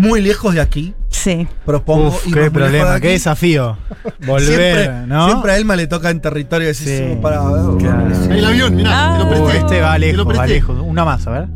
muy lejos de aquí. Sí. Propongo. Uf, irnos qué muy lejos de problema, aquí. qué desafío. Volver, siempre, ¿no? siempre a Elma le toca en territorio Sí. decisivo para. Claro. Ahí el avión, mirá, te lo Uh, presté. este va Te lo lejos, va presté. lejos. Una más, a ver.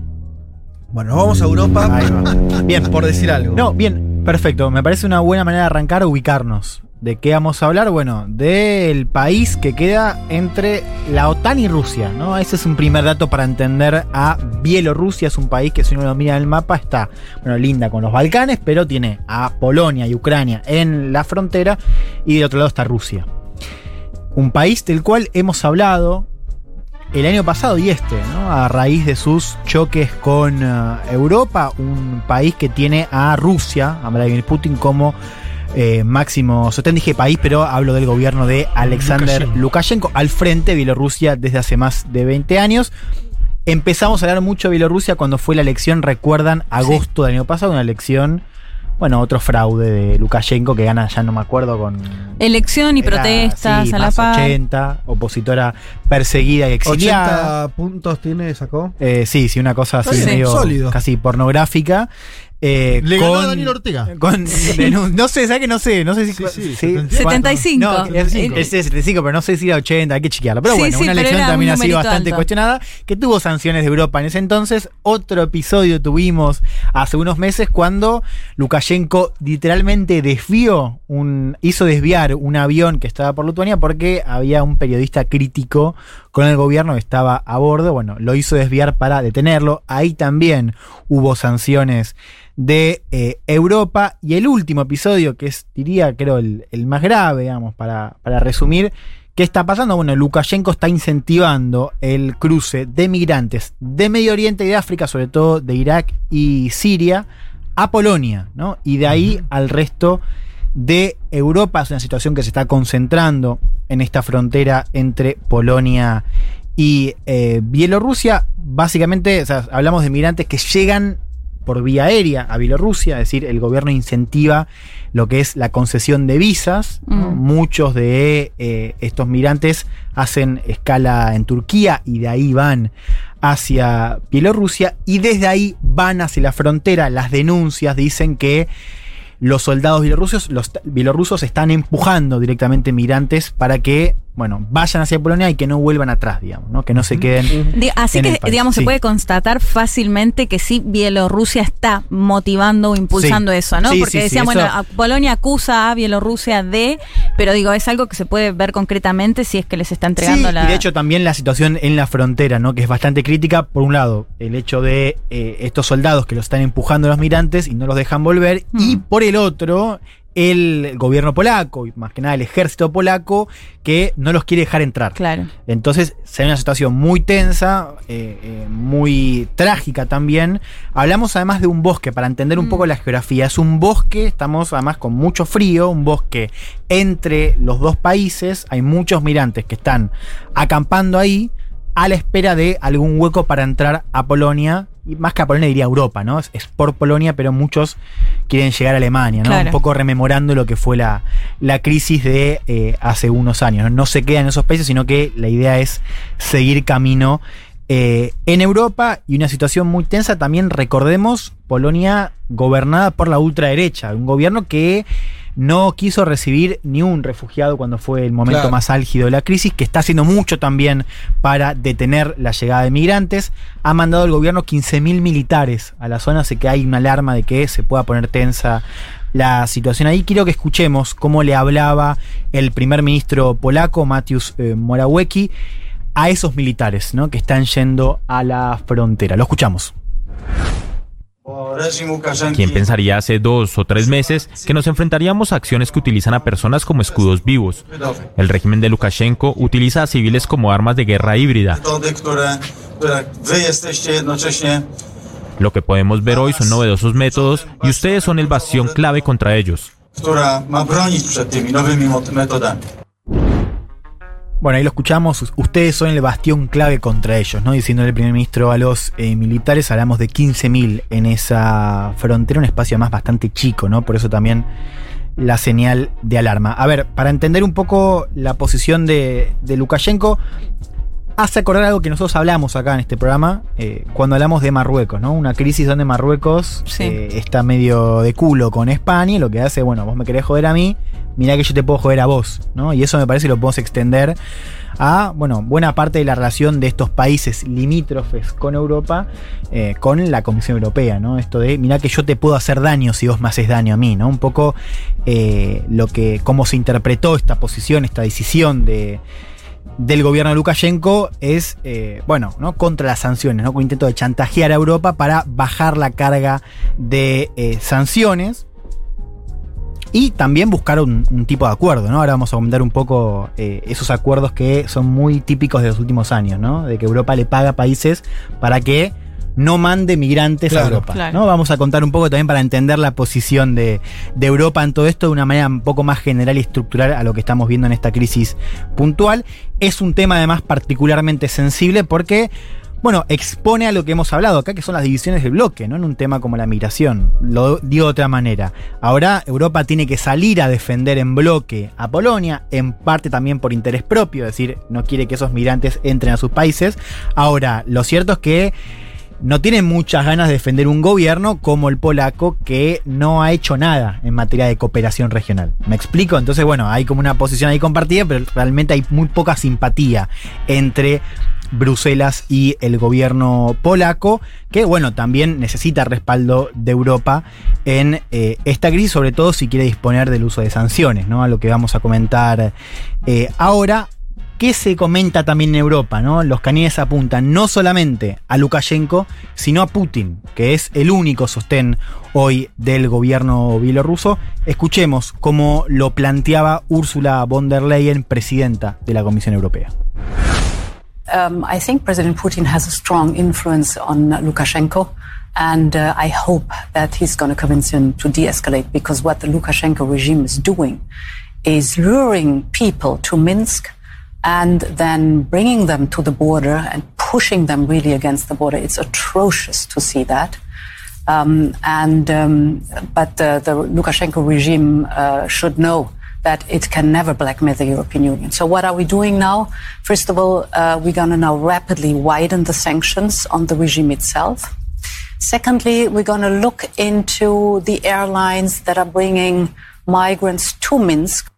Bueno, nos vamos a Europa. Ahí va. Bien, por decir algo. No, bien, perfecto. Me parece una buena manera de arrancar, ubicarnos. ¿De qué vamos a hablar? Bueno, del país que queda entre la OTAN y Rusia, ¿no? Ese es un primer dato para entender a Bielorrusia. Es un país que si uno lo mira en el mapa está, bueno, linda con los Balcanes, pero tiene a Polonia y Ucrania en la frontera y del otro lado está Rusia. Un país del cual hemos hablado el año pasado y este, ¿no? A raíz de sus choques con eh, Europa, un país que tiene a Rusia, a Vladimir Putin como eh, máximo sostén, dije país, pero hablo del gobierno de Alexander Lukashenko. Lukashenko, al frente de Bielorrusia desde hace más de 20 años. Empezamos a hablar mucho de Bielorrusia cuando fue la elección, recuerdan, agosto del año pasado, una elección, bueno, otro fraude de Lukashenko que gana, ya no me acuerdo, con Elección y era, protestas sí, a la par. 80, opositora perseguida y exiliada. 80 puntos tiene, sacó. Eh, sí, sí, una cosa así Sí. medio Sólido. casi pornográfica. Eh, Le ganó a Daniel Ortega. con- no sé, ¿sabes que no sé? No sé si. Sí, sí, sí, 75. No, es, 75. es 75, pero no sé si era 80, hay que chequearlo. Pero Sí, bueno, sí, una elección también un ha sido bastante alto. cuestionada, que tuvo sanciones de Europa en ese entonces. Otro episodio tuvimos hace unos meses cuando Lukashenko literalmente desvió, un, hizo desviar un avión que estaba por Lituania porque había un periodista crítico con el gobierno que estaba a bordo. Bueno, lo hizo desviar para detenerlo. Ahí también hubo sanciones de eh, Europa. Y el último episodio, que es, diría, creo, el, el más grave, digamos, para, para resumir. ¿Qué está pasando? Bueno, Lukashenko está incentivando el cruce de migrantes de Medio Oriente y de África, sobre todo de Irak y Siria, a Polonia, ¿no? Y de ahí al resto de Europa. Es una situación que se está concentrando en esta frontera entre Polonia y eh, Bielorrusia. Básicamente, o sea, hablamos de migrantes que llegan por vía aérea a Bielorrusia, es decir, el gobierno incentiva lo que es la concesión de visas. ¿no? Mm. Muchos de eh, estos migrantes hacen escala en Turquía y de ahí van hacia Bielorrusia y desde ahí van hacia la frontera. Las denuncias dicen que los soldados bielorrusos, los bielorrusos están empujando directamente migrantes para que, bueno, vayan hacia Polonia y que no vuelvan atrás, digamos, ¿no? Que no se queden. Así en que, el país, digamos, sí. se puede constatar fácilmente que sí, Bielorrusia está motivando o impulsando Sí. eso, ¿no? Sí, Porque decían, bueno, Polonia acusa a Bielorrusia de, pero digo, es algo que se puede ver concretamente si es que les está entregando Sí, la. y de hecho también la situación en la frontera, ¿no? Que es bastante crítica. Por un lado, el hecho de eh, estos soldados que los están empujando a los migrantes y no los dejan volver. Mm. Y por el otro, el gobierno polaco, y más que nada el ejército polaco, que no los quiere dejar entrar. Claro. Entonces se ve una situación muy tensa, eh, eh, muy trágica también. Hablamos además de un bosque, para entender un Mm. poco la geografía. Es un bosque, estamos además con mucho frío, un bosque entre los dos países. Hay muchos migrantes que están acampando ahí a la espera de algún hueco para entrar a Polonia. Y más que a Polonia diría Europa, ¿no? Es, es por Polonia, pero muchos quieren llegar a Alemania, ¿no? Claro. Un poco rememorando lo que fue la, la crisis de eh, hace unos años. ¿no? no se quedan en esos países, sino que la idea es seguir camino eh, en Europa y una situación muy tensa. También recordemos Polonia gobernada por la ultraderecha, un gobierno que no quiso recibir ni un refugiado cuando fue el momento Claro. más álgido de la crisis, que está haciendo mucho también para detener la llegada de migrantes. Ha mandado el gobierno 15.000 militares a la zona, así que hay una alarma de que se pueda poner tensa la situación ahí. Quiero que escuchemos cómo le hablaba el primer ministro polaco, Mateusz eh, Morawiecki, a esos militares ¿no? que están yendo a la frontera. Lo escuchamos. ¿Quién pensaría hace dos o tres meses que nos enfrentaríamos a acciones que utilizan a personas como escudos vivos? El régimen de Lukashenko utiliza a civiles como armas de guerra híbrida. Lo que podemos ver hoy son novedosos métodos y ustedes son el bastión clave contra ellos. Bueno, ahí lo escuchamos. Ustedes son el bastión clave contra ellos, ¿no? Diciéndole el primer ministro a los eh, militares, hablamos de 15.000 en esa frontera, un espacio más bastante chico, ¿no? Por eso también la señal de alarma. A ver, para entender un poco la posición de, de Lukashenko, hace acordar algo que nosotros hablamos acá en este programa eh, cuando hablamos de Marruecos, ¿no? Una crisis donde Marruecos Sí. eh, está medio de culo con España y lo que hace, bueno, vos me querés joder a mí, mirá que yo te puedo joder a vos, ¿no? Y eso me parece que lo podemos extender a, bueno, buena parte de la relación de estos países limítrofes con Europa, eh, con la Comisión Europea, ¿no? Esto de, mirá que yo te puedo hacer daño si vos me haces daño a mí, ¿no? Un poco eh, lo que, cómo se interpretó esta posición, esta decisión de del gobierno de Lukashenko es, eh, bueno, ¿no? contra las sanciones, ¿no? con intento de chantajear a Europa para bajar la carga de sanciones y también buscar un, un tipo de acuerdo. ¿no? Ahora vamos a comentar un poco eh, esos acuerdos que son muy típicos de los últimos años, ¿no? de que Europa le paga a países para que no mande migrantes a Europa. claro. ¿no? Vamos a contar un poco también para entender la posición de, de Europa en todo esto de una manera un poco más general y estructural a lo que estamos viendo en esta crisis puntual. Es un tema además particularmente sensible porque, bueno, expone a lo que hemos hablado acá, que son las divisiones del bloque, ¿no? En un tema como la migración. Lo digo de otra manera. Ahora Europa tiene que salir a defender en bloque a Polonia, en parte también por interés propio, es decir, no quiere que esos migrantes entren a sus países. Ahora, lo cierto es que no tiene muchas ganas de defender un gobierno como el polaco que no ha hecho nada en materia de cooperación regional. ¿Me explico? Entonces, bueno, hay como una posición ahí compartida, pero realmente hay muy poca simpatía entre Bruselas y el gobierno polaco, que bueno, también necesita respaldo de Europa en eh, esta crisis, sobre todo si quiere disponer del uso de sanciones, ¿no? A lo que vamos a comentar eh, ahora. ¿Qué se comenta también en Europa? ¿no? Los canines apuntan no solamente a Lukashenko, sino a Putin, que es el único sostén hoy del gobierno bielorruso. Escuchemos cómo lo planteaba Ursula von der Leyen, presidenta de la Comisión Europea. Um, I think President Putin has a strong influence on Lukashenko, and uh, I hope that he's going to convince him to de escalate because what the Lukashenko regime is doing is luring people to Minsk and then bringing them to the border and pushing them really against the border. It's atrocious to see that. Um, and um, but the Lukashenko regime uh, should know that it can never blackmail the European Union. So what are we doing now? First of all, uh, we're going to now rapidly widen the sanctions on the regime itself. Secondly, we're going to look into the airlines that are bringing migrants to Minsk.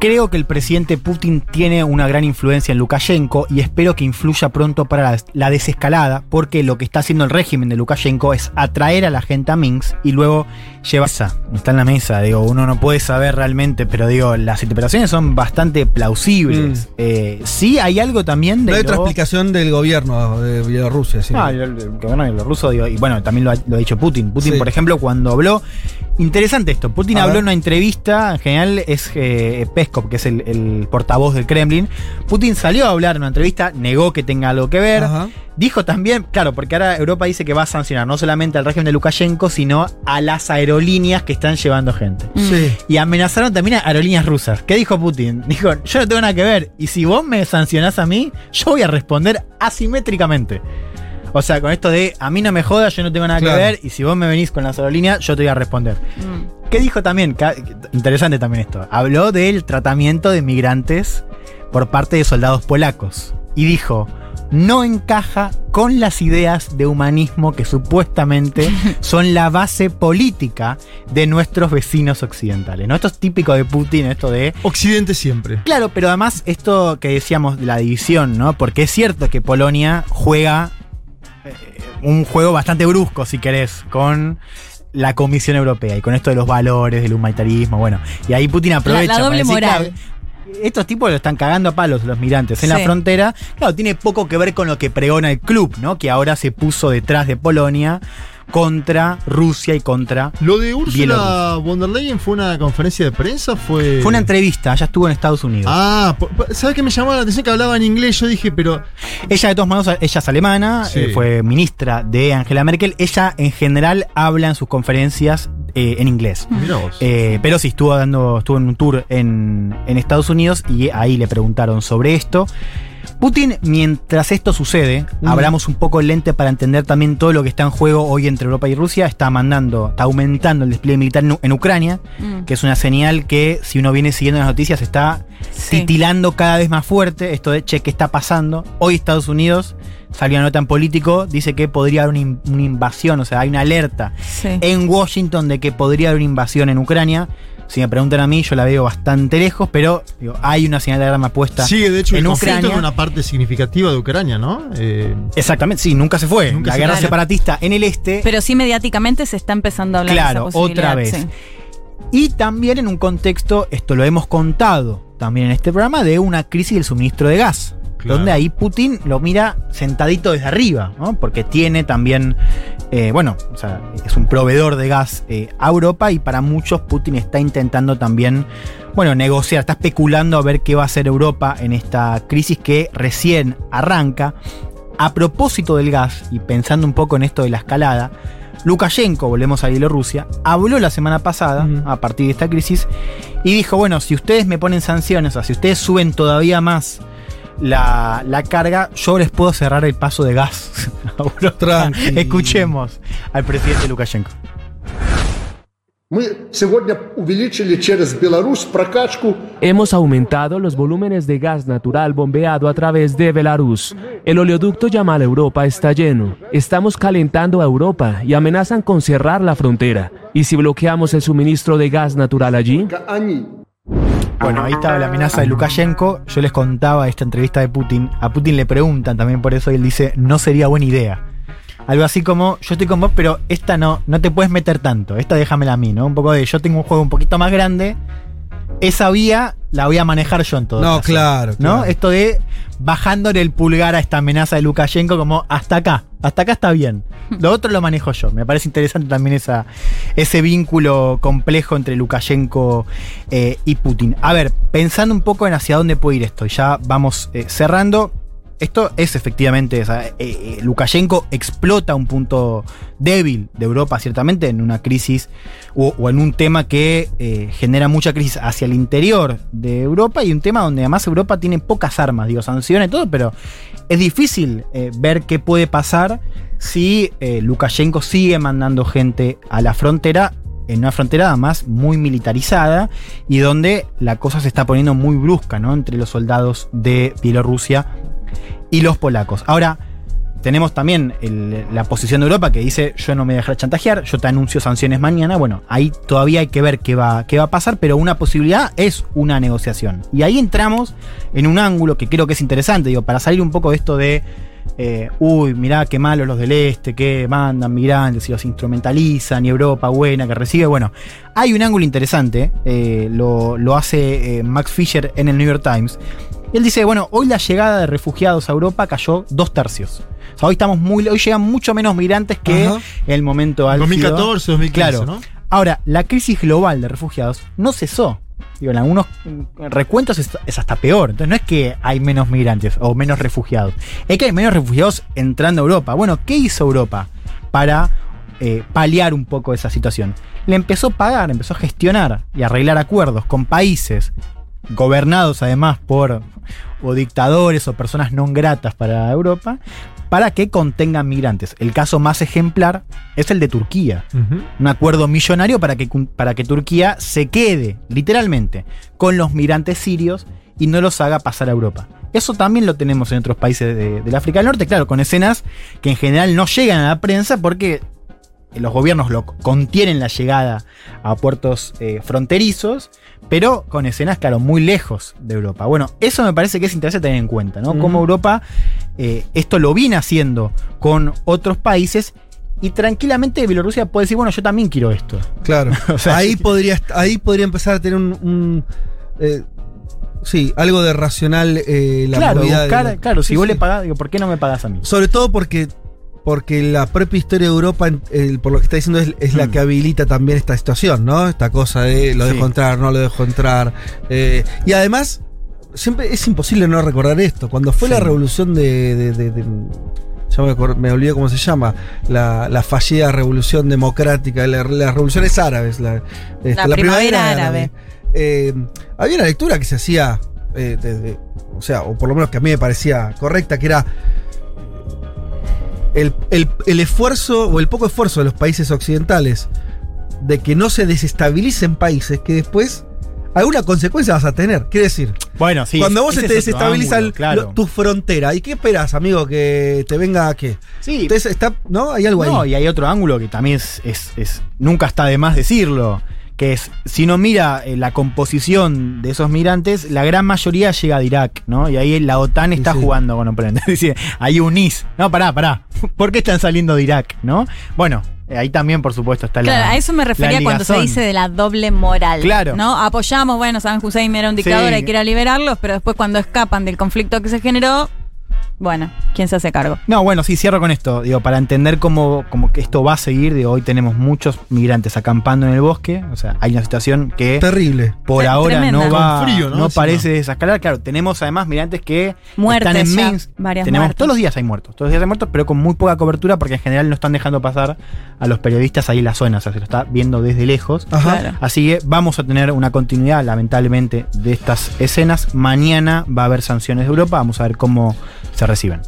Creo que el presidente Putin tiene una gran influencia en Lukashenko y espero que influya pronto para la, la desescalada, porque lo que está haciendo el régimen de Lukashenko es atraer a la gente a Minsk y luego llevarse. Está en la mesa, digo, uno no puede saber realmente, pero digo, las interpretaciones son bastante plausibles. Eh, sí, hay algo también de. No hay otra explicación del gobierno de Bielorrusia. sí. Ah, el, el gobierno bielorruso, digo, y bueno, también lo ha, lo ha dicho Putin. Putin, Sí. por ejemplo, cuando habló. Interesante esto. Putin A habló ver. en una entrevista, en general es eh, Peskov, que es el, el portavoz del Kremlin. Putin salió a hablar en una entrevista, negó que tenga algo que ver. Ajá. Dijo también, claro, porque ahora Europa dice que va a sancionar no solamente al régimen de Lukashenko, sino a las aerolíneas que están llevando gente. Sí. Y amenazaron también a aerolíneas rusas. ¿Qué dijo Putin? Dijo, yo no tengo nada que ver. Y si vos me sancionás a mí, yo voy a responder asimétricamente. O sea, con esto de a mí no me jodas, yo no tengo nada Claro. que ver. Y si vos me venís con las aerolíneas, yo te voy a responder. Mm. ¿Qué dijo también? Interesante también esto. Habló del tratamiento de migrantes por parte de soldados polacos. Y dijo, no encaja con las ideas de humanismo que supuestamente son la base política de nuestros vecinos occidentales. ¿no? Esto es típico de Putin, esto de Occidente siempre. Claro, pero además esto que decíamos de la división, ¿no? Porque es cierto que Polonia juega un juego bastante brusco, si querés, con la Comisión Europea y con esto de los valores, del humanitarismo, bueno. Y ahí Putin aprovecha. La- doble moral. estos tipos lo están cagando a palos los migrantes en la frontera. Claro, tiene poco que ver con lo que pregona el club, ¿no? Que ahora se puso detrás de Polonia contra Rusia y contra Lo de Ursula von der Leyen fue una conferencia de prensa, fue. Fue una entrevista, ella estuvo en Estados Unidos. Ah, ¿sabes qué me llamó la atención que hablaba en inglés? Yo dije, pero. Ella, de todos modos, ella es alemana, Sí. eh, fue ministra de Angela Merkel. Ella, en general, habla en sus conferencias eh, en inglés. Mirá vos. Eh, pero sí, estuvo dando, estuvo en un tour en, en Estados Unidos y ahí le preguntaron sobre esto. Putin, mientras esto sucede, Mm. abramos un poco el lente para entender también todo lo que está en juego hoy entre Europa y Rusia. Está mandando, está aumentando el despliegue militar en, Ucrania, Mm. que es una señal que, si uno viene siguiendo las noticias, está Sí. titilando cada vez más fuerte esto de, che, ¿qué está pasando? Hoy Estados Unidos salió una nota en político, dice que podría haber una, in- una invasión, o sea, hay una alerta Sí. en Washington de que podría haber una invasión en Ucrania. Si me preguntan a mí, yo la veo bastante lejos, pero digo, hay una señal de alarma puesta. Sigue, de hecho, en el Ucrania. en una parte significativa de Ucrania, ¿no? Eh, Exactamente, sí, nunca se fue. Nunca la se guerra fue. separatista en el este. Pero sí mediáticamente se está empezando a hablar Claro, de esa posibilidad. otra vez. sí. Y también en un contexto, esto lo hemos contado también en este programa, de una crisis del suministro de gas. Claro. Donde ahí Putin lo mira sentadito desde arriba, ¿no? Porque tiene también, eh, bueno, o sea, es un proveedor de gas eh, a Europa y para muchos Putin está intentando también, bueno, negociar, está especulando a ver qué va a hacer Europa en esta crisis que recién arranca. A propósito del gas y pensando un poco en esto de la escalada, Lukashenko, volvemos a Bielorrusia, habló la semana pasada, a partir de esta crisis, y dijo, bueno, si ustedes me ponen sanciones, o sea, si ustedes suben todavía más la, la carga, yo les puedo cerrar el paso de gas. Escuchemos al presidente Lukashenko. Hemos aumentado los volúmenes de gas natural bombeado a través de Belarus. El oleoducto Yamal Europa está lleno. Estamos calentando a Europa y amenazan con cerrar la frontera. ¿Y si bloqueamos el suministro de gas natural allí? Bueno, ahí estaba la amenaza de Lukashenko. Yo les contaba esta entrevista de Putin. A Putin le preguntan también por eso y él dice, no sería buena idea. Algo así como, yo estoy con vos, pero esta no, no te puedes meter tanto. Esta déjamela a mí, ¿no? Un poco de, yo tengo un juego un poquito más grande esa vía la voy a manejar yo en todo No, caso. claro, ¿No? claro. Esto de bajándole el pulgar a esta amenaza de Lukashenko como hasta acá, hasta acá está bien. Lo otro lo manejo yo. Me parece interesante también esa, ese vínculo complejo entre Lukashenko eh, y Putin. A ver, pensando un poco en hacia dónde puede ir esto, y ya vamos eh, cerrando. Esto es efectivamente, eh, eh, Lukashenko explota un punto débil de Europa, ciertamente, en una crisis o, en un tema que eh, genera mucha crisis hacia el interior de Europa y un tema donde además Europa tiene pocas armas, digo, sanciones y todo, pero es difícil ver qué puede pasar si Lukashenko sigue mandando gente a la frontera en una frontera además muy militarizada y donde la cosa se está poniendo muy brusca, ¿no? Entre los soldados de Bielorrusia y los polacos. Ahora, tenemos también la posición de Europa que dice yo no me voy a dejar chantajear, yo te anuncio sanciones mañana. Bueno, ahí todavía hay que ver qué va, qué va a pasar, pero una posibilidad es una negociación. Y ahí entramos en un ángulo que creo que es interesante, digo, para salir un poco de esto de, eh, uy, mirá qué malos los del este, que mandan migrantes y los instrumentalizan, y Europa buena que recibe. Bueno, hay un ángulo interesante, eh, lo, lo hace eh, Max Fisher en el New York Times. Él dice, bueno, hoy la llegada de refugiados a Europa cayó dos tercios. O sea, hoy estamos muy, hoy llegan mucho menos migrantes que en el momento álgido. 2014, 2015, Claro. ¿no? Ahora, la crisis global de refugiados no cesó. Digo, en algunos recuentos es, es hasta peor. Entonces no es que hay menos migrantes o menos refugiados. Es que hay menos refugiados entrando a Europa. Bueno, ¿qué hizo Europa para eh, paliar un poco esa situación? Le empezó a pagar, empezó a gestionar y arreglar acuerdos con países gobernados además por o dictadores o personas no gratas para Europa para que contengan migrantes. El caso más ejemplar es el de Turquía un acuerdo millonario para que, para que Turquía se quede, literalmente, con los migrantes sirios y no los haga pasar a Europa. Eso también lo tenemos en otros países de- del África del Norte, claro, con escenas que en general no llegan a la prensa porque los gobiernos lo contienen la llegada a puertos eh, fronterizos, pero con escenas, claro, muy lejos de Europa. Bueno, eso me parece que es interesante tener en cuenta, ¿no? Ujú. Cómo Europa eh, esto lo viene haciendo con otros países y tranquilamente Bielorrusia puede decir, bueno, yo también quiero esto. Claro. O sea, ahí, podría, ahí podría empezar a tener un. un, eh, sí, algo de racional eh, la claro, de claro, si Sí, vos sí. le pagás, digo, ¿por qué no me pagás a mí? Sobre todo porque. Porque la propia historia de Europa, por lo que está diciendo, es, es la Mm. que habilita también esta situación, ¿no? Esta cosa de lo Sí. dejo entrar, no lo dejo entrar. Eh, y además, siempre es imposible no recordar esto. Cuando fue Sí. la revolución de. de- de- de- ya me, acor- me olvidé cómo se llama, la, la fallida revolución democrática, la- las revoluciones árabes, la, este, La primavera árabe. Eh, había una lectura que se hacía, eh, o sea, o por lo menos que a mí me parecía correcta, que era el, el- el esfuerzo o el poco esfuerzo de los países occidentales de que no se desestabilicen países que después alguna consecuencia vas a tener. Quiere decir, Bueno, sí. cuando vos te desestabiliza claro. tu frontera, ¿y qué esperas, amigo? Que te venga a qué? Sí. Entonces está, ¿no? Hay algo No, ahí. y hay otro ángulo que también es, es- es- nunca está de más decirlo, que es, si uno mira eh, la composición de esos migrantes, la gran mayoría llega de Irak, ¿no? Y ahí la OTAN está sí. jugando con Open. Dice, ahí unís. No, pará, pará. ¿Por qué están saliendo de Irak, no? Bueno, eh, ahí también, por supuesto, está la Claro, a eso me refería cuando se dice de la doble moral. Claro. ¿No? Apoyamos, bueno, Saddam Hussein era un dictador, Sí. hay que ir a liberarlos, pero después cuando escapan del conflicto que se generó, bueno, ¿quién se hace cargo? No, bueno, sí, cierro con esto. Digo, para entender cómo, cómo que esto va a seguir, digo, hoy tenemos muchos migrantes acampando en el bosque. O sea, hay una situación que Terrible. por ahora tremenda. no va, frío, ¿no? parece desescalar. Claro, tenemos además migrantes que Muertes están en ya, Minsk. varias tenemos muertes. todos los días hay muertos, todos los días hay muertos, pero con muy poca cobertura porque en general no están dejando pasar a los periodistas ahí en la zona, o sea, se lo está viendo desde lejos. Ajá. Claro. Así que vamos a tener una continuidad, lamentablemente, de estas escenas. Mañana va a haber sanciones de Europa, vamos a ver cómo se reciben.